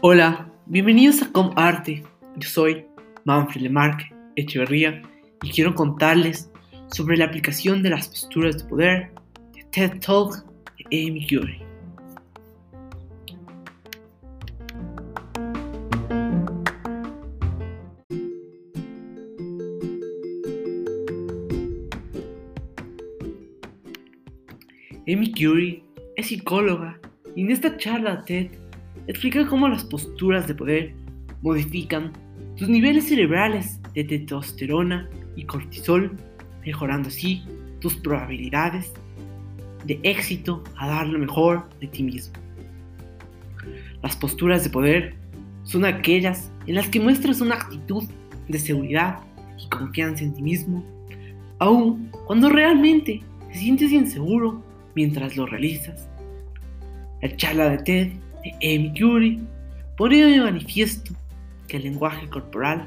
Hola, bienvenidos a Com Arte. Yo soy Manfred Lemarque Echeverría y quiero contarles sobre la aplicación de las posturas de poder de TED Talk de Amy Curie. Amy Curie es psicóloga y en esta charla TED explica cómo las posturas de poder modifican tus niveles cerebrales de testosterona y cortisol, mejorando así tus probabilidades de éxito a dar lo mejor de ti mismo. Las posturas de poder son aquellas en las que muestras una actitud de seguridad y confianza en ti mismo, aun cuando realmente te sientes inseguro mientras lo realizas. La charla de TED de Amy Curie pone de manifiesto que el lenguaje corporal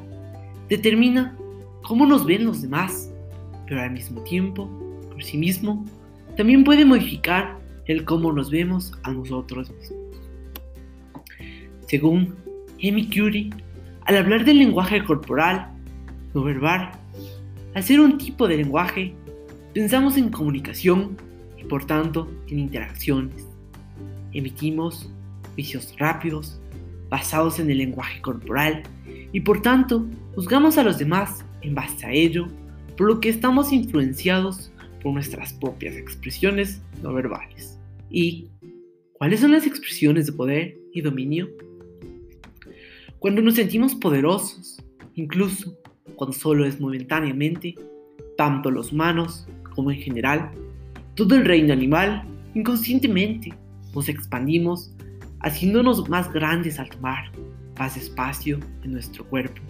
determina cómo nos ven los demás, pero al mismo tiempo, por sí mismo, también puede modificar el cómo nos vemos a nosotros mismos. Según Amy Curie, al hablar del lenguaje corporal, no verbal, al ser un tipo de lenguaje, pensamos en comunicación y por tanto en interacciones. Emitimos juicios rápidos, basados en el lenguaje corporal, y por tanto juzgamos a los demás en base a ello, por lo que estamos influenciados por nuestras propias expresiones no verbales. ¿Y cuáles son las expresiones de poder y dominio? Cuando nos sentimos poderosos, incluso cuando solo es momentáneamente, tanto los humanos como en general, todo el reino animal, inconscientemente, nos expandimos haciéndonos más grandes al tomar más espacio en nuestro cuerpo.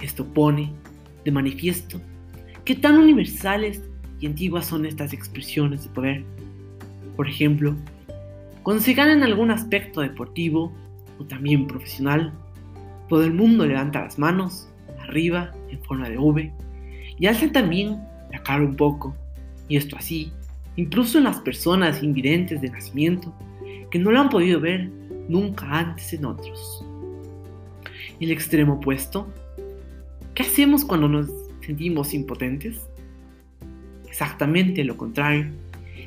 Esto pone de manifiesto qué tan universales y antiguas son estas expresiones de poder. Por ejemplo, cuando se gana en algún aspecto deportivo o también profesional, todo el mundo levanta las manos arriba en forma de V y alza también la cara un poco, y esto así, incluso en las personas invidentes de nacimiento que no lo han podido ver nunca antes en otros. El extremo opuesto, ¿qué hacemos cuando nos sentimos impotentes? Exactamente lo contrario.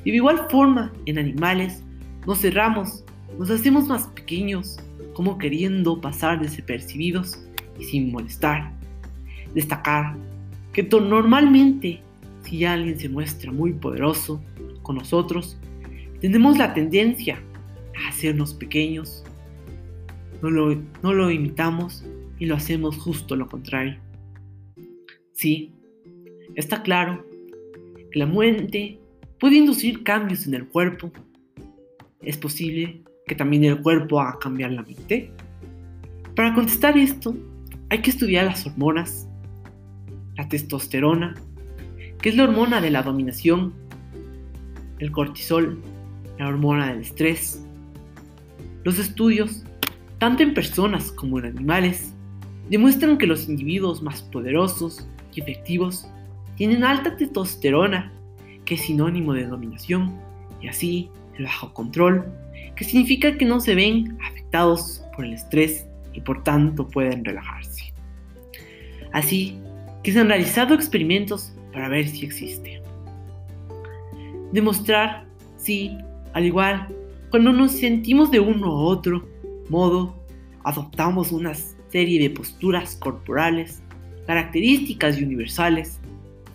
Y de igual forma, en animales, nos cerramos, nos hacemos más pequeños, como queriendo pasar desapercibidos y sin molestar. Destacar que normalmente, si alguien se muestra muy poderoso con nosotros, tenemos la tendencia hacernos pequeños. No lo, no lo imitamos y lo hacemos justo lo contrario. Sí, está claro que la muerte puede inducir cambios en el cuerpo. Es posible que también el cuerpo haga cambiar la mente. Para contestar esto, hay que estudiar las hormonas. La testosterona, es la hormona de la dominación, el cortisol, la hormona del estrés, los estudios, tanto en personas como en animales, demuestran que los individuos más poderosos y efectivos tienen alta testosterona, que es sinónimo de dominación, y así el bajo control, que significa que no se ven afectados por el estrés y por tanto pueden relajarse. Así que se han realizado experimentos para ver si existe. Demostrar si, al igual cuando nos sentimos de uno u otro modo, adoptamos una serie de posturas corporales, características y universales.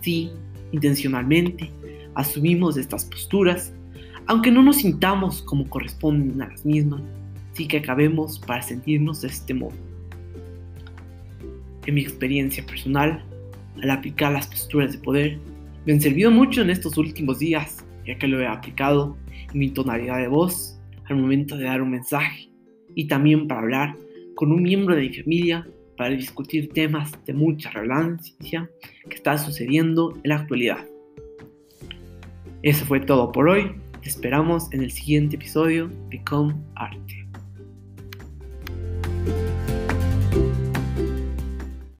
Sí, intencionalmente, asumimos estas posturas, aunque no nos sintamos como corresponden a las mismas, sí que acabemos para sentirnos de este modo. En mi experiencia personal, al aplicar las posturas de poder, me han servido mucho en estos últimos días, ya que lo he aplicado mi tonalidad de voz al momento de dar un mensaje y también para hablar con un miembro de mi familia para discutir temas de mucha relevancia que está sucediendo en la actualidad. Eso fue todo por hoy. Te esperamos en el siguiente episodio de Com Arte.